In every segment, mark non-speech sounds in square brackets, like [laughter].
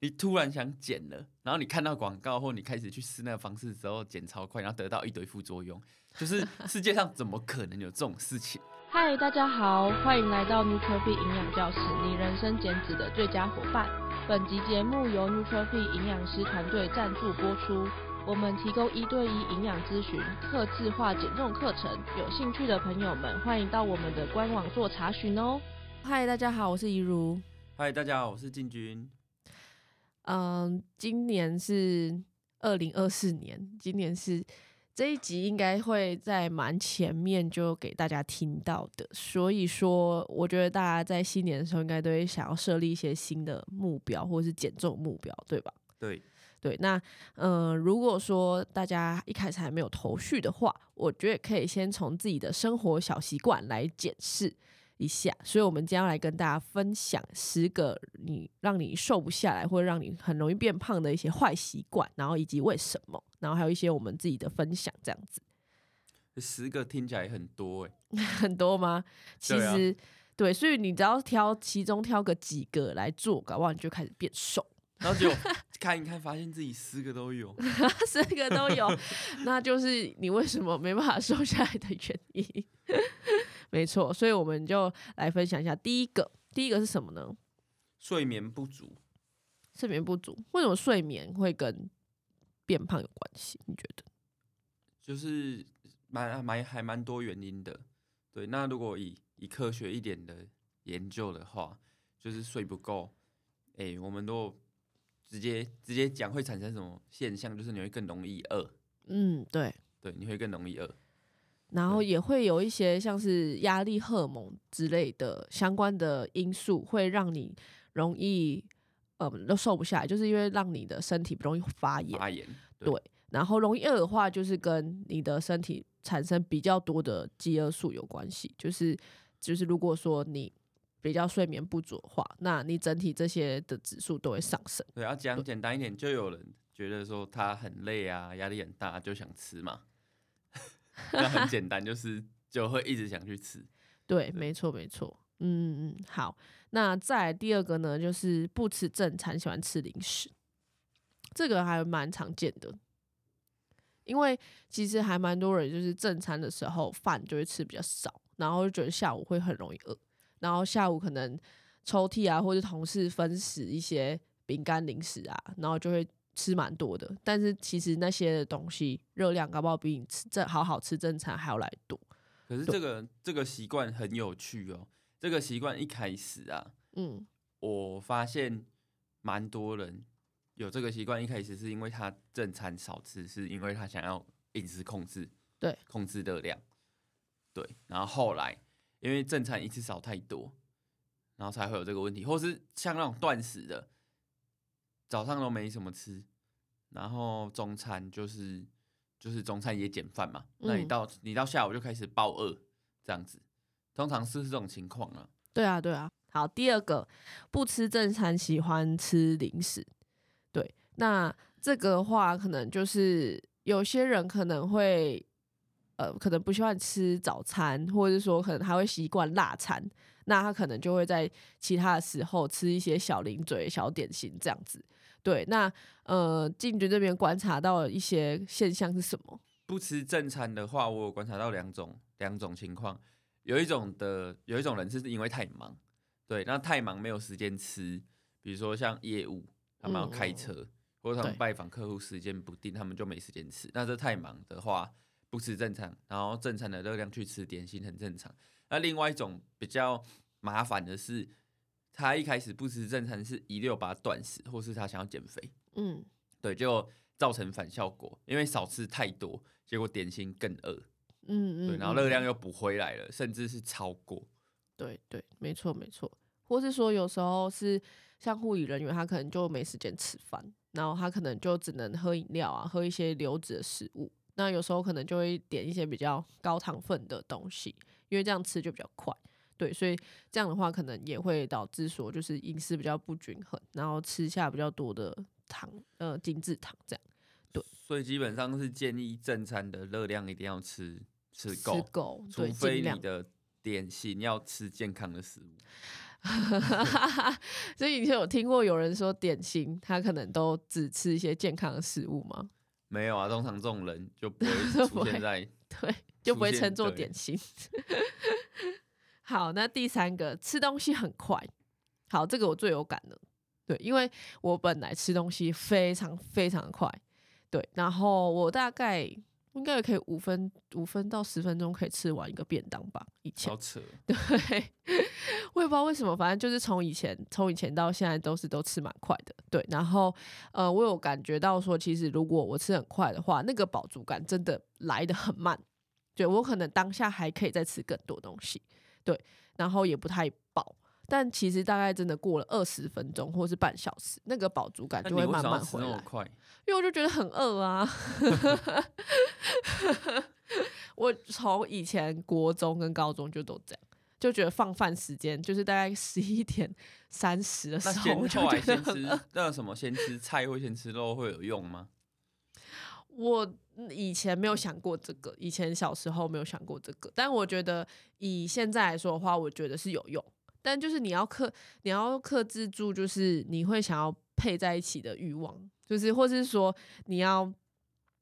你突然想减了，然后你看到广告或你开始去试那个方式之后减超快，然后得到一堆副作用，就是 [laughs] 世界上怎么可能有这种事情？嗨，大家好，欢迎来到 Nutrify 营养教室，你人生减脂的最佳伙伴。本集节目由 Nutrify 营养师团队赞助播出，我们提供一对一营养咨询、客制化减重课程，有兴趣的朋友们欢迎到我们的官网做查询哦。嗨，大家好，我是怡如。嗨，大家好，我是进军。嗯，今年是二零二四年，今年是这一集应该会在蛮前面就给大家听到的，所以说我觉得大家在新年的时候应该都会想要设立一些新的目标或者是减重目标，对吧？对对，那嗯，如果说大家一开始还没有头绪的话，我觉得可以先从自己的生活小习惯来检视。一下，所以我们将要来跟大家分享十个你让你瘦不下来或者让你很容易变胖的一些坏习惯，然后以及为什么，然后还有一些我们自己的分享，这样子。十个听起来很多哎、欸，[laughs] 很多吗？其实对、啊、对，所以你只要挑其中挑个几个来做，搞不好你就开始变瘦，[laughs] 然后就看一看，发现自己十个都有，[laughs] 十个都有，那就是你为什么没办法瘦下来的原因。没错，所以我们就来分享一下第一个。第一个是什么呢？睡眠不足。睡眠不足，为什么睡眠会跟变胖有关系？你觉得？就是蛮蛮还蛮多原因的。对，那如果以以科学一点的研究的话，就是睡不够。哎，我们都直接直接讲会产生什么现象？就是你会更容易饿。嗯，对，对，你会更容易饿。然后也会有一些像是压力荷尔蒙之类的相关的因素，会让你容易呃都瘦不下来，就是因为让你的身体不容易发炎。发炎对，对，然后容易饿的话，就是跟你的身体产生比较多的饥饿素有关系。就是就是如果说你比较睡眠不足的话，那你整体这些的指数都会上升。对，要讲简单一点，就有人觉得说他很累啊，压力很大，就想吃嘛。那很简单，就是就会一直想去吃。对，没错，没错。嗯嗯，好。那再第二个呢，就是不吃正餐，喜欢吃零食。这个还蛮常见的，因为其实还蛮多人就是正餐的时候饭就会吃比较少，然后就觉得下午会很容易饿，然后下午可能抽屉啊或者同事分食一些饼干零食啊，然后就会。吃蛮多的，但是其实那些东西热量搞不好比你吃正好好吃正餐还要来多。可是这个这个习惯很有趣哦。这个习惯一开始啊，嗯，我发现蛮多人有这个习惯，一开始是因为他正餐少吃，是因为他想要饮食控制，对，控制热量，对。然后后来因为正餐一次少太多，然后才会有这个问题，或是像那种断食的。早上都没什么吃，然后中餐就是就是中餐也减饭嘛，嗯、那你到你到下午就开始暴饿，这样子，通常是这种情况啊。对啊，对啊。好，第二个不吃正餐，喜欢吃零食。对，那这个话可能就是有些人可能会呃，可能不喜欢吃早餐，或者是说可能还会习惯辣餐，那他可能就会在其他的时候吃一些小零嘴、小点心这样子。对，那呃，进军这边观察到的一些现象是什么？不吃正餐的话，我有观察到两种两种情况。有一种的有一种人是因为太忙，对，那太忙没有时间吃，比如说像业务，他们要开车，嗯、或者他们拜访客户时间不定，他们就没时间吃。那这太忙的话，不吃正餐，然后正餐的热量去吃点心很正常。那另外一种比较麻烦的是。他一开始不吃正餐，是一六八断食，或是他想要减肥，嗯，对，就造成反效果，因为少吃太多，结果点心更饿，嗯嗯，对，然后热量又补回来了，嗯、甚至是超过，对对，没错没错，或是说有时候是像护理人员，他可能就没时间吃饭，然后他可能就只能喝饮料啊，喝一些流质的食物，那有时候可能就会点一些比较高糖分的东西，因为这样吃就比较快。对，所以这样的话，可能也会导致说，就是饮食比较不均衡，然后吃下比较多的糖，呃，精制糖这样。对，所以基本上是建议正餐的热量一定要吃吃够，吃够，除非你的点心要吃健康的食物。[laughs] 所以以前有听过有人说点心，他可能都只吃一些健康的食物吗？没有啊，通常这种人就不会 [laughs] 出现在对，就不会称作点心。好，那第三个吃东西很快，好，这个我最有感的，对，因为我本来吃东西非常非常快，对，然后我大概。应该也可以五分五分到十分钟可以吃完一个便当吧。以前，好扯。对，[laughs] 我也不知道为什么，反正就是从以前从以前到现在都是都吃蛮快的。对，然后呃，我有感觉到说，其实如果我吃很快的话，那个饱足感真的来得很慢。对，我可能当下还可以再吃更多东西，对，然后也不太饱。但其实大概真的过了二十分钟或是半小时，那个饱足感就会慢慢回来。因为我就觉得很饿啊。[laughs] 我从以前国中跟高中就都这样，就觉得放饭时间就是大概十一点三十的时候，我就觉得很饿。那什么，先吃菜或先吃肉会有用吗？我以前没有想过这个，以前小时候没有想过这个，但我觉得以现在来说的话，我觉得是有用。但就是你要克，你要克制住，就是你会想要配在一起的欲望，就是或是说你要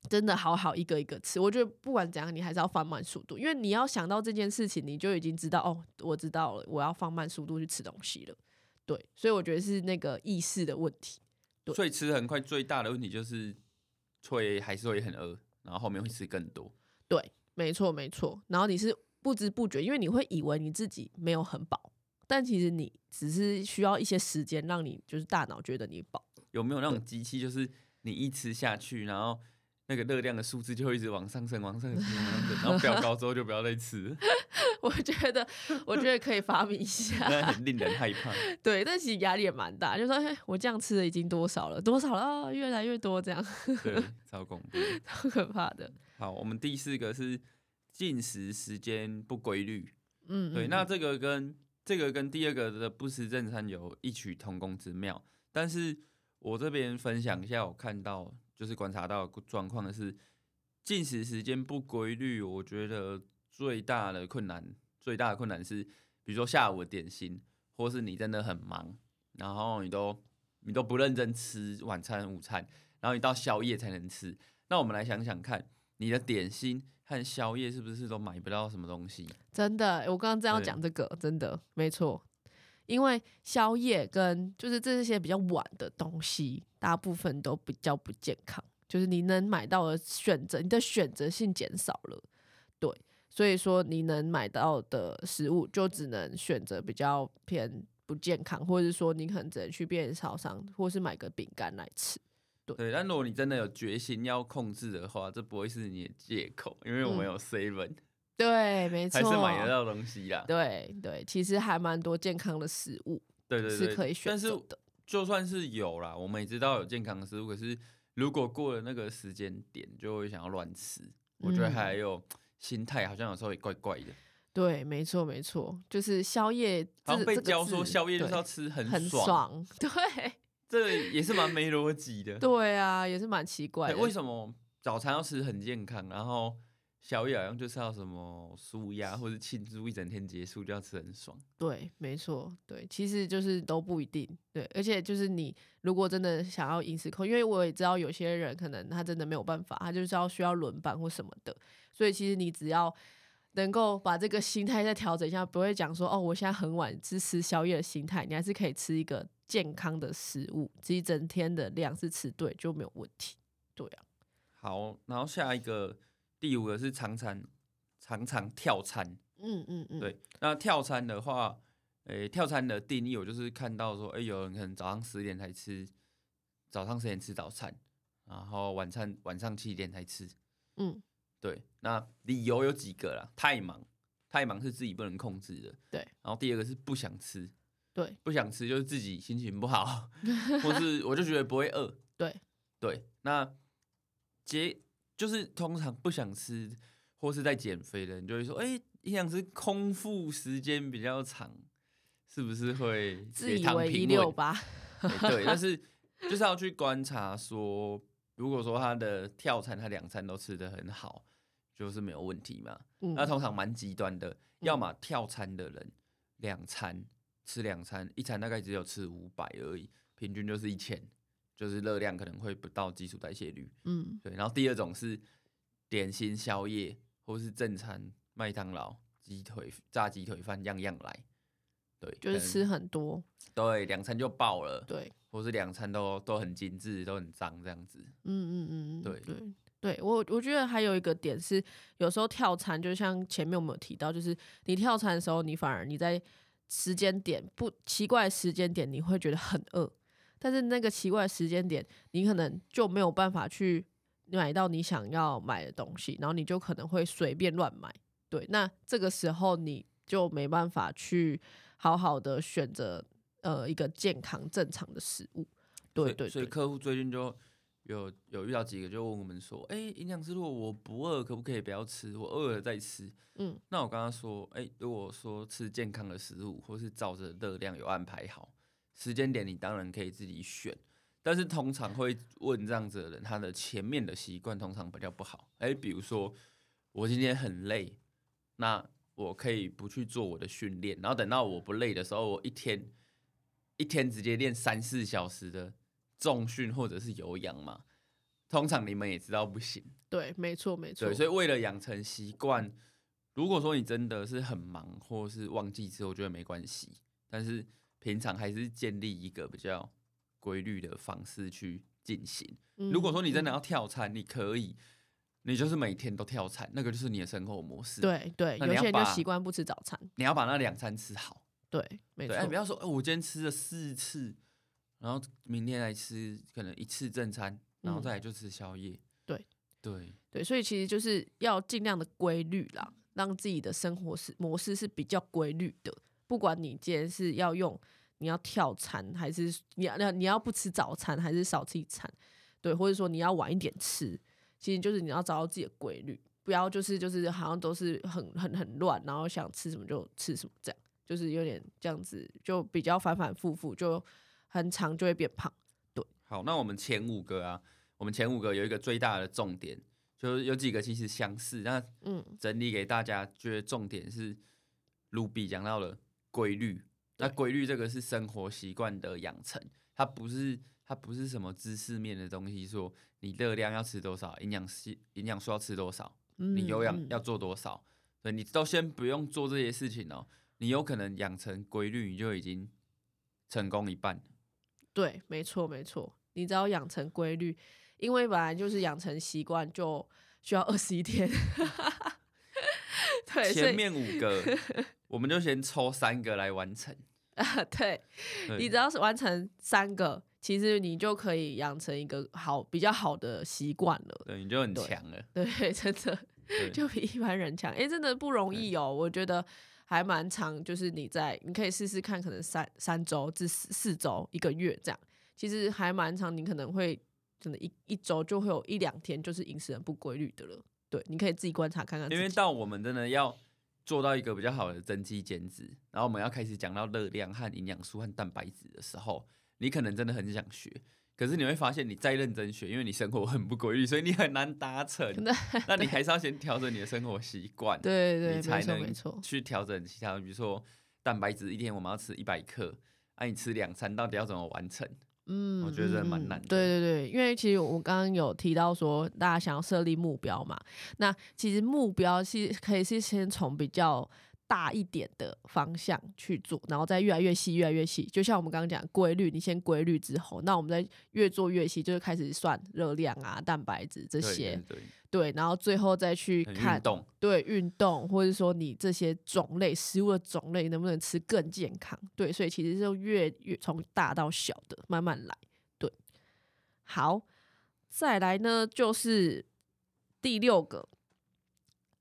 真的好好一个一个吃。我觉得不管怎样，你还是要放慢速度，因为你要想到这件事情，你就已经知道哦，我知道了，我要放慢速度去吃东西了。对，所以我觉得是那个意识的问题。对，所以吃很快最大的问题就是会还是会很饿，然后后面会吃更多。对，没错没错。然后你是不知不觉，因为你会以为你自己没有很饱。但其实你只是需要一些时间，让你就是大脑觉得你饱。有没有那种机器，就是你一吃下去，然后那个热量的数字就会一直往上升，往上升，往上升然后飙高之后就不要再吃。[laughs] 我觉得，我觉得可以发明一下。那很令人害怕。[laughs] 对，但其实压力也蛮大，就说，哎，我这样吃的已经多少了？多少了？哦，越来越多这样。[laughs] 对，超恐怖，超可怕的。好，我们第四个是进食时间不规律。嗯，对，那这个跟这个跟第二个的不食正餐有异曲同工之妙，但是我这边分享一下，我看到就是观察到状况的是，进食时间不规律，我觉得最大的困难，最大的困难是，比如说下午的点心，或是你真的很忙，然后你都你都不认真吃晚餐、午餐，然后你到宵夜才能吃。那我们来想想看，你的点心。和宵夜是不是都买不到什么东西？真的，我刚刚正要讲这个，真的没错。因为宵夜跟就是这些比较晚的东西，大部分都比较不健康。就是你能买到的选择，你的选择性减少了，对。所以说你能买到的食物，就只能选择比较偏不健康，或者是说你可能只能去便利超商，或是买个饼干来吃。对，对，但如果你真的有决心要控制的话，这不会是你的借口，因为我们有 seven，嗯，对，没错，还是买得到东西啦。对对，其实还蛮多健康的食物，对对对，是可以选择的。但是就算是有啦，我们也知道有健康的食物，可是如果过了那个时间点，就会想要乱吃。我觉得还有心态，好像有时候也怪怪的。对，没错没错，就是宵夜，好像被教说宵夜就是要吃很很爽，对。[laughs] 这也是蛮没逻辑的。对啊，也是蛮奇怪的。为什么早餐要吃很健康，然后宵夜好像就是要什么舒压或者庆祝一整天结束就要吃很爽？对，没错，对，其实就是都不一定。对，而且就是你如果真的想要饮食控，因为我也知道有些人可能他真的没有办法，他就是要需要轮班或什么的，所以其实你只要。能够把这个心态再调整一下，不会讲说哦，我现在很晚只吃宵夜的心态，你还是可以吃一个健康的食物，这一整天的量是吃对就没有问题。对啊，好，然后下一个第五个是常常常常跳餐，嗯嗯嗯，对，那跳餐的话，诶、欸，跳餐的定义我就是看到说，诶、欸，有人可能早上十点才吃，早上十点吃早餐，然后晚餐晚上七点才吃，嗯。对，那理由有几个啦，太忙，太忙是自己不能控制的。对，然后第二个是不想吃，对，不想吃就是自己心情不好，[laughs] 或是我就觉得不会饿。对，对，那减就是通常不想吃或是在减肥的人就会说，哎、欸，营养师空腹时间比较长，是不是会自以为一六八？欸、对，但是就是要去观察说。如果说他的跳餐，他两餐都吃的很好，就是没有问题嘛。嗯、那通常蛮极端的，要么跳餐的人两餐吃两餐，一餐大概只有吃五百而已，平均就是一千，就是热量可能会不到基础代谢率。嗯，对。然后第二种是点心、宵夜或是正餐，麦当劳、鸡腿、炸鸡腿饭样样来。对，就是吃很多。对，两餐就爆了。对，或是两餐都都很精致，都很脏这样子。嗯嗯嗯，对对对，我我觉得还有一个点是，有时候跳餐，就像前面我们有提到，就是你跳餐的时候，你反而你在时间点不奇怪的时间点，你会觉得很饿，但是那个奇怪的时间点，你可能就没有办法去买到你想要买的东西，然后你就可能会随便乱买。对，那这个时候你就没办法去好好的选择呃一个健康正常的食物。对对，对，所以客户最近就有有遇到几个，就问我们说：“哎、欸，营养师，如果我不饿，可不可以不要吃？我饿了再吃。”嗯，那我刚刚说：“哎、欸，如果说吃健康的食物，或是照着热量有安排好时间点，你当然可以自己选。但是通常会问这样子的人，他的前面的习惯通常比较不好。哎、欸，比如说我今天很累，那我可以不去做我的训练，然后等到我不累的时候，我一天一天直接练三四小时的。”重训或者是有氧嘛，通常你们也知道不行。对，没错，没错。对，所以为了养成习惯，如果说你真的是很忙，或是忘记吃，我觉得没关系。但是平常还是建立一个比较规律的方式去进行。嗯。如果说你真的要跳餐，你可以，你就是每天都跳餐，那个就是你的生活模式。对对，有些人就习惯不吃早餐，你要把那两餐吃好。对，没错。哎，不要说，哎，我今天吃了四次。然后明天来吃可能一次正餐，然后再来就吃宵夜。对对对，所以其实就是要尽量的规律啦，让自己的生活是模式是比较规律的。不管你今天是要用，你要跳餐，还是你要你要不吃早餐，还是少吃一餐，对，或者说你要晚一点吃，其实就是你要找到自己的规律，不要就是就是好像都是很很很乱，然后想吃什么就吃什么，这样就是有点这样子，就比较反反复复就。很长就会变胖，对。好，那我们前五个啊，我们前五个有一个最大的重点，就是有几个其实相似。那嗯，整理给大家，觉得重点是卢比讲到了规律。那规律这个是生活习惯的养成，它不是它不是什么知识面的东西。说你热量要吃多少，营养素营养素要吃多少，你有氧要做多少，所以你都先不用做这些事情哦。你有可能养成规律，你就已经成功一半。对，没错，没错。你只要养成规律，因为本来就是养成习惯，就需要二十一天。[laughs] 对，前面五个，我们就先抽三个来完成。啊，[laughs] 对，你只要是完成三个，其实你就可以养成一个好、比较好的习惯了。对，你就很强了。对，[laughs] 对，真的就比一般人强。哎，真的不容易哦，我觉得。还蛮长，就是你在，你可以试试看，可能三三周至四四周一个月这样，其实还蛮长。你可能会真的，一一周就会有一两天就是饮食很不规律的了。对，你可以自己观察看看。因为到我们真的要做到一个比较好的增肌减脂，然后我们要开始讲到热量和营养素和蛋白质的时候，你可能真的很想学。可是你会发现，你再认真学，因为你生活很不规律，所以你很难达成。那你还是要先调整你的生活习惯，[laughs] 对对，你才能去调整其他。比如说蛋白质，一天我们要吃一百克，那、啊、你吃两餐，到底要怎么完成？嗯，我觉得蛮难的。对对对，因为其实我刚刚有提到说，大家想要设立目标嘛，那其实目标是可以是先从比较。大一点的方向去做，然后再越来越细，越来越细。就像我们刚刚讲规律，你先规律之后，那我们再越做越细，就是开始算热量啊、蛋白质这些，对，对，对，对，然后最后再去看，对，运动，或者说你这些种类食物的种类能不能吃更健康，对，所以其实就越越从大到小的慢慢来，对。好，再来呢就是第六个，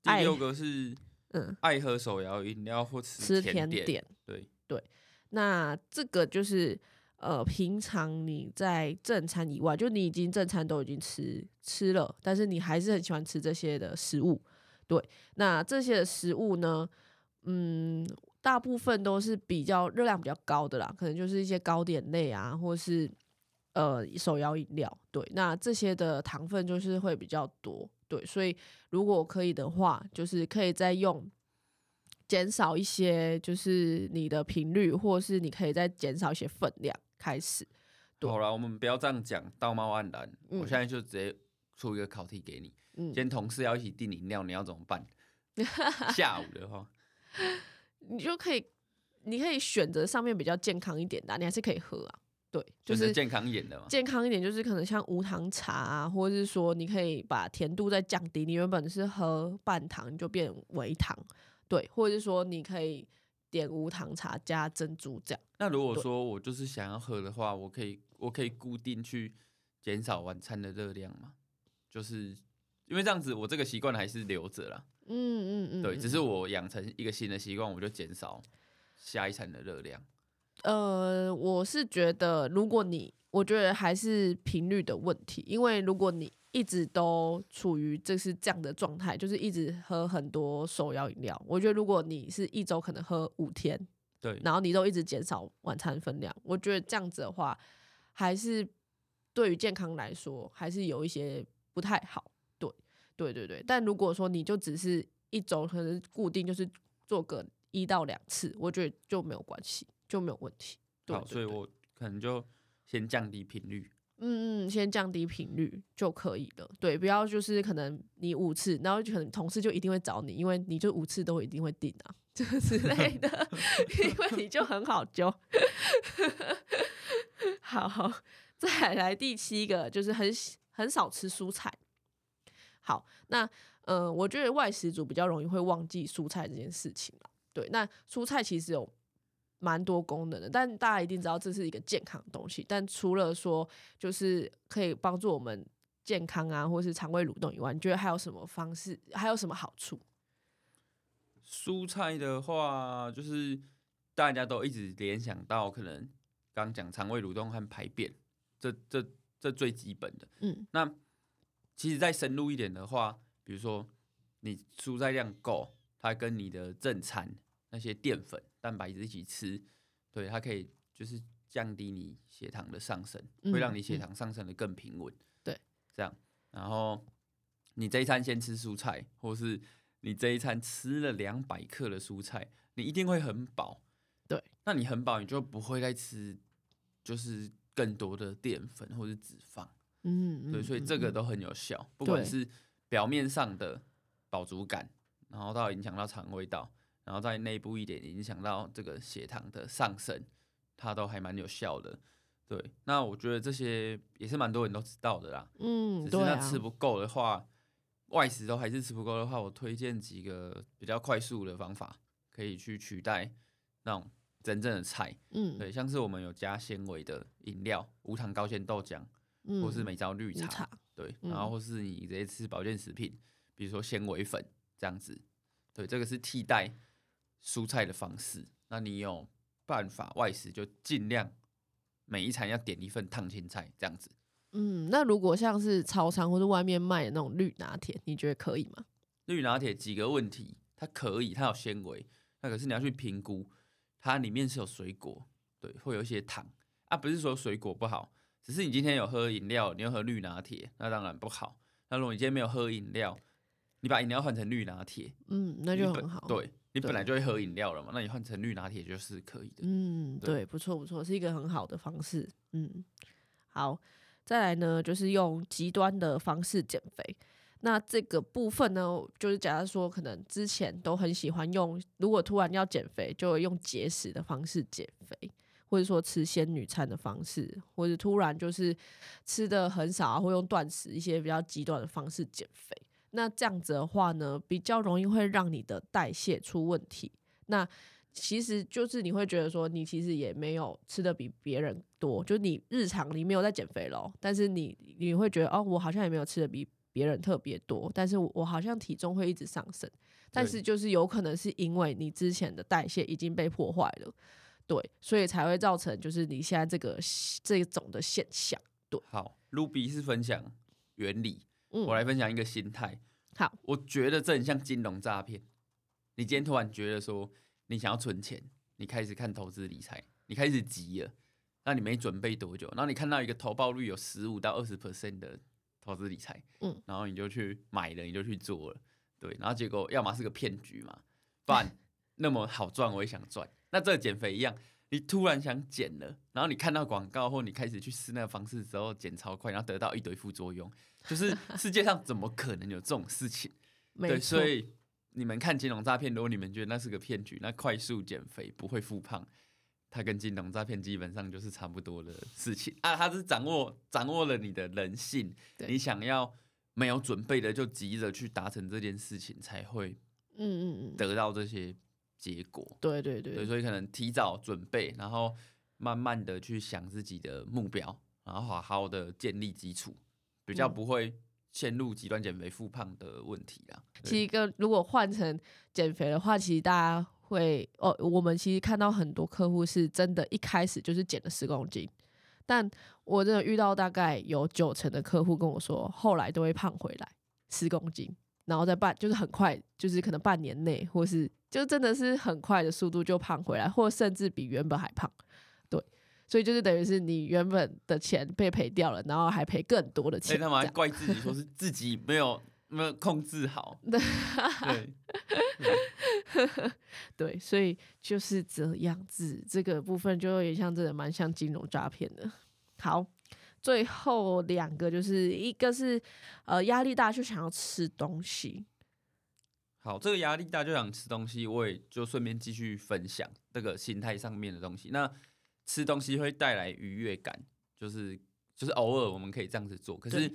第六个是。嗯，爱喝手摇饮料或吃甜点，吃甜点，对对。那这个就是呃，平常你在正餐以外，就你已经正餐都已经吃吃了，但是你还是很喜欢吃这些的食物，对。那这些的食物呢，嗯，大部分都是比较热量比较高的啦，可能就是一些糕点类啊，或是呃手摇饮料，对。那这些的糖分就是会比较多。对，所以如果可以的话，就是可以再用减少一些，就是你的频率，或是你可以再减少一些分量开始。好了，我们不要这样讲，道貌岸然。嗯、我现在就直接出一个考题给你。嗯，今天同事要一起订饮料，你要怎么办？[laughs] 下午的话，你就可以，你可以选择上面比较健康一点的、啊，你还是可以喝啊。对，就是健康一点的嘛。健康一点就是可能像无糖茶啊，或者是说你可以把甜度再降低，你原本是喝半糖，你就变微糖。对，或者是说你可以点无糖茶加珍珠这样。那如果说我就是想要喝的话，我可以我可以固定去减少晚餐的热量嘛？就是因为这样子，我这个习惯还是留着啦。嗯嗯嗯，对，只是我养成一个新的习惯，我就减少下一餐的热量。呃，我是觉得，如果你，我觉得还是频率的问题，因为如果你一直都处于这是这样的状态，就是一直喝很多手摇饮料，我觉得如果你是一周可能喝五天，对，然后你都一直减少晚餐分量，我觉得这样子的话，还是对于健康来说，还是有一些不太好。对，对对对。但如果说你就只是一周可能固定就是做个一到两次，我觉得就没有关系。就没有问题。对对对。好，所以我可能就先降低频率。嗯嗯，先降低频率就可以了。对，不要就是可能你五次，然后就可能同事就一定会找你，因为你就五次都一定会订啊，这之类的，[laughs] 因为你就很好揪。好，[laughs] 好，再来第七个就是很很少吃蔬菜。好，那嗯、呃，我觉得外食族比较容易会忘记蔬菜这件事情嘛。对，那蔬菜其实有。蛮多功能的，但大家一定知道这是一个健康的东西。但除了说就是可以帮助我们健康啊，或是肠胃蠕动以外，你觉得还有什么方式？还有什么好处？蔬菜的话，就是大家都一直联想到可能刚讲肠胃蠕动和排便，这这这最基本的。嗯，那其实再深入一点的话，比如说你蔬菜量够，它跟你的正餐那些淀粉。蛋白质一起吃，对，它可以就是降低你血糖的上升，嗯、会让你血糖上升的更平稳。对，这样，然后你这一餐先吃蔬菜，或是你这一餐吃了两百克的蔬菜，你一定会很饱。对，那你很饱，你就不会再吃就是更多的淀粉或是脂肪。嗯，对，所以这个都很有效，嗯、不管是表面上的饱足感，然后到影响到肠胃道。然后在内部一点影响到这个血糖的上升，它都还蛮有效的。对，那我觉得这些也是蛮多人都知道的啦。嗯，只是那吃不够的话，啊、外食都还是吃不够的话，我推荐几个比较快速的方法，可以去取代那种真正的菜。嗯，对，像是我们有加纤维的饮料，无糖高纤豆浆，嗯、或是美招绿茶，茶对，然后或是你直接吃保健食品，比如说纤维粉这样子。对，这个是替代。蔬菜的方式，那你有办法外食就尽量每一餐要点一份烫青菜这样子。嗯，那如果像是超商或者外面卖的那种绿拿铁，你觉得可以吗？绿拿铁几个问题，它可以，它有纤维，那可是你要去评估，它里面是有水果，对，会有一些糖啊，不是说水果不好，只是你今天有喝饮料，你要喝绿拿铁，那当然不好。那如果你今天没有喝饮料，你把饮料换成绿拿铁，嗯，那就很好。对。你本来就会喝饮料了嘛，那你换成绿拿铁就是可以的。嗯，对，对，不错不错，是一个很好的方式。嗯，好，再来呢，就是用极端的方式减肥。那这个部分呢，就是假如说可能之前都很喜欢用，如果突然要减肥，就会用节食的方式减肥，或者说吃仙女餐的方式，或者突然就是吃的很少啊，或用断食一些比较极端的方式减肥。那这样子的话呢，比较容易会让你的代谢出问题。那其实就是你会觉得说，你其实也没有吃的比别人多，就你日常你没有在减肥咯，但是你你会觉得哦，我好像也没有吃的比别人特别多，但是我我好像体重会一直上升。但是就是有可能是因为你之前的代谢已经被破坏了，对，所以才会造成就是你现在这个这种的现象。对，好，Ruby 是分享原理。我来分享一个心态。好，我觉得这很像金融诈骗。你今天突然觉得说你想要存钱，你开始看投资理财，你开始急了，那你没准备多久，然后你看到一个投报率有十五到二十 percent 的投资理财，嗯，然后你就去买了，你就去做了，对，然后结果要么是个骗局嘛，不然 [laughs] 那么好赚，我也想赚。那这个减肥一样，你突然想减了，然后你看到广告或你开始去试那个方式之后减超快，然后得到一堆副作用，就是 [laughs] 世界上怎么可能有这种事情？对，所以你们看金融诈骗，如果你们觉得那是个骗局，那快速减肥不会复胖，它跟金融诈骗基本上就是差不多的事情啊。它是掌握掌握了你的人性，你想要没有准备的就急着去达成这件事情，才会嗯嗯嗯得到这些结果。对对对，对，所以可能提早准备，然后慢慢的去想自己的目标，然后好好的建立基础，比较不会。陷入极端减肥复胖的问题啊。其实，跟如果换成减肥的话，其实大家会哦，我们其实看到很多客户是真的，一开始就是减了十公斤，但我真的遇到大概有九成的客户跟我说，后来都会胖回来十公斤，然后在半就是很快，就是可能半年内，或是就真的是很快的速度就胖回来，或甚至比原本还胖。对所以就是等于是你原本的钱被赔掉了，然后还赔更多的钱。他们还怪自己说是自己没有没有控制好。[laughs] 对对，[laughs] 对，所以就是这样子，这个部分就有点像，真的蛮像金融诈骗的。好，最后两个就是一个是呃压力大就想要吃东西。好，这个压力大就想吃东西，我也就顺便继续分享这个心态上面的东西。那吃东西会带来愉悦感，就是就是偶尔我们可以这样子做。可是，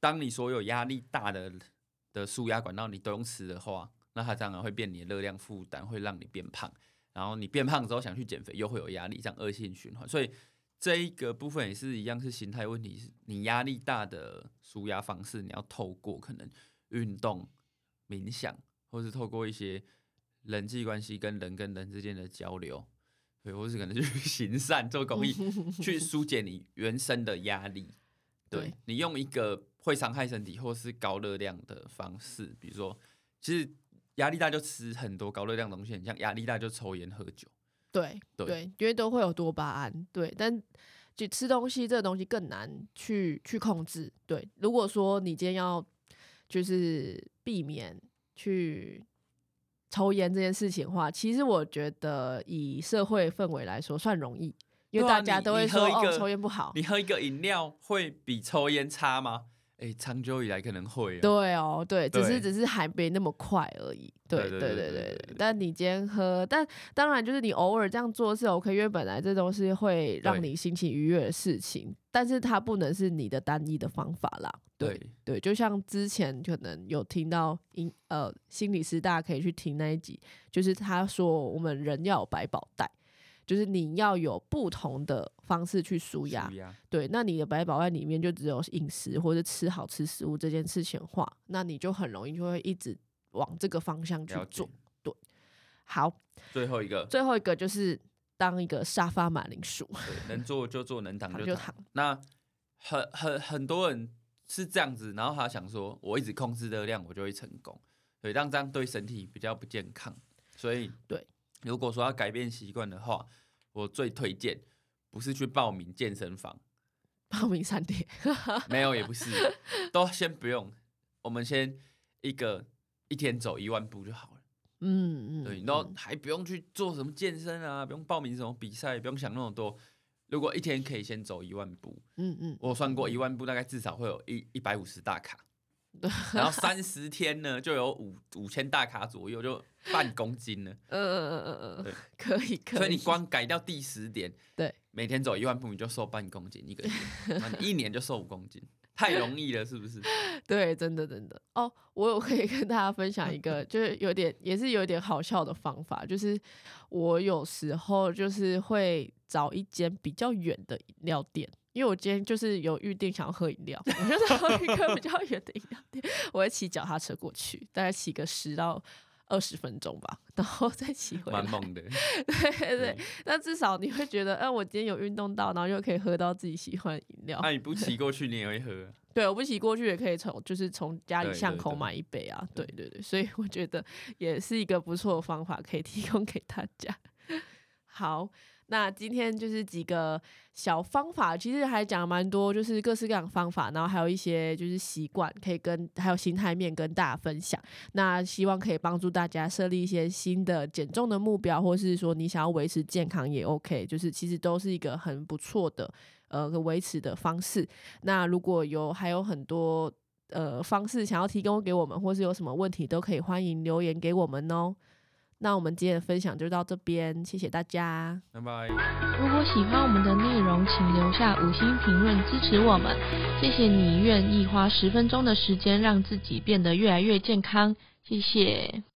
当你所有压力大的的舒压管道你都用吃的话，那它当然会变你的热量负担，会让你变胖。然后你变胖之后想去减肥，又会有压力，这样恶性循环。所以这一个部分也是一样，是心态问题。是你压力大的舒压方式，你要透过可能运动、冥想，或是透过一些人际关系跟人跟人之间的交流。对，或是可能去 [laughs] 行善做公益，[laughs] 去疏解你原生的压力。对，你用一个会伤害身体或是高热量的方式，比如说，其实压力大就吃很多高热量的东西，像压力大就抽烟喝酒。对对，对，因为都会有多巴胺。对，但就吃东西这个东西更难去去控制。对，如果说你今天要就是避免去。抽烟这件事情的话，其实我觉得以社会氛围来说算容易，因为大家都会说哦，抽烟不好。你喝一个饮料会比抽烟差吗？哎、欸，长久以来可能会、啊。对哦，对，只是只是还没那么快而已。对对对对对。但你今天喝，但当然就是你偶尔这样做是 OK，因为本来这都是会让你心情愉悦的事情，但是它不能是你的单一的方法啦。对对，对，就像之前可能有听到音呃心理师，大家可以去听那一集，就是他说我们人要有百宝袋。就是你要有不同的方式去舒压，对，那你的百宝袋里面就只有饮食或者吃好吃食物这件事情的话，那你就很容易就会一直往这个方向去做。对，好，最后一个，最后一个就是当一个沙发马铃薯，能坐就坐，能躺就躺。就躺。那很很很多人是这样子，然后他想说，我一直控制热量，我就会成功，对，让这样对身体比较不健康，所以对。如果说要改变习惯的话，我最推荐不是去报名健身房，[laughs] 报名三铁，没有也不是，都先不用，我们先一个一天走一万步就好了。嗯嗯，对，然后还不用去做什么健身啊，不用报名什么比赛，不用想那么多。如果一天可以先走一万步，嗯嗯，我算过一万步大概至少会有一一百五十大卡。[laughs] 然后三十天呢，就有五五千大卡左右，就半公斤了。嗯嗯嗯嗯嗯，对，可以可以。所以你光改掉第十点，对，每天走一万步，你就瘦半公斤一个月，[laughs] 那你一年就瘦五公斤，太容易了，是不是？[laughs] 对，真的真的。哦，我有可以跟大家分享一个，[laughs] 就是有点也是有点好笑的方法，就是我有时候就是会找一间比较远的饮料店。因为我今天就是有预定想要喝饮料，我就找一个比较远的饮料店，我会骑脚踏车过去，大概骑个十到二十分钟吧，然后再骑回来。蛮猛的，对对对。那至少你会觉得，哎，我今天有运动到，然后又可以喝到自己喜欢的饮料。那你不骑过去，你也会喝？[laughs] 对，我不骑过去也可以从，就是从家里巷口买一杯啊。对对对，对，所以我觉得也是一个不错的方法，可以提供给大家。[laughs] 好。那今天就是几个小方法，其实还讲蛮多，就是各式各样的方法，然后还有一些就是习惯可以跟还有心态面跟大家分享。那希望可以帮助大家设立一些新的减重的目标，或是说你想要维持健康也 OK，就是其实都是一个很不错的呃维持的方式。那如果有还有很多呃方式想要提供给我们，或是有什么问题都可以欢迎留言给我们哦。那我们今天的分享就到这边，谢谢大家，拜拜。如果喜欢我们的内容，请留下五星评论支持我们。谢谢你愿意花十分钟的时间让自己变得越来越健康，谢谢。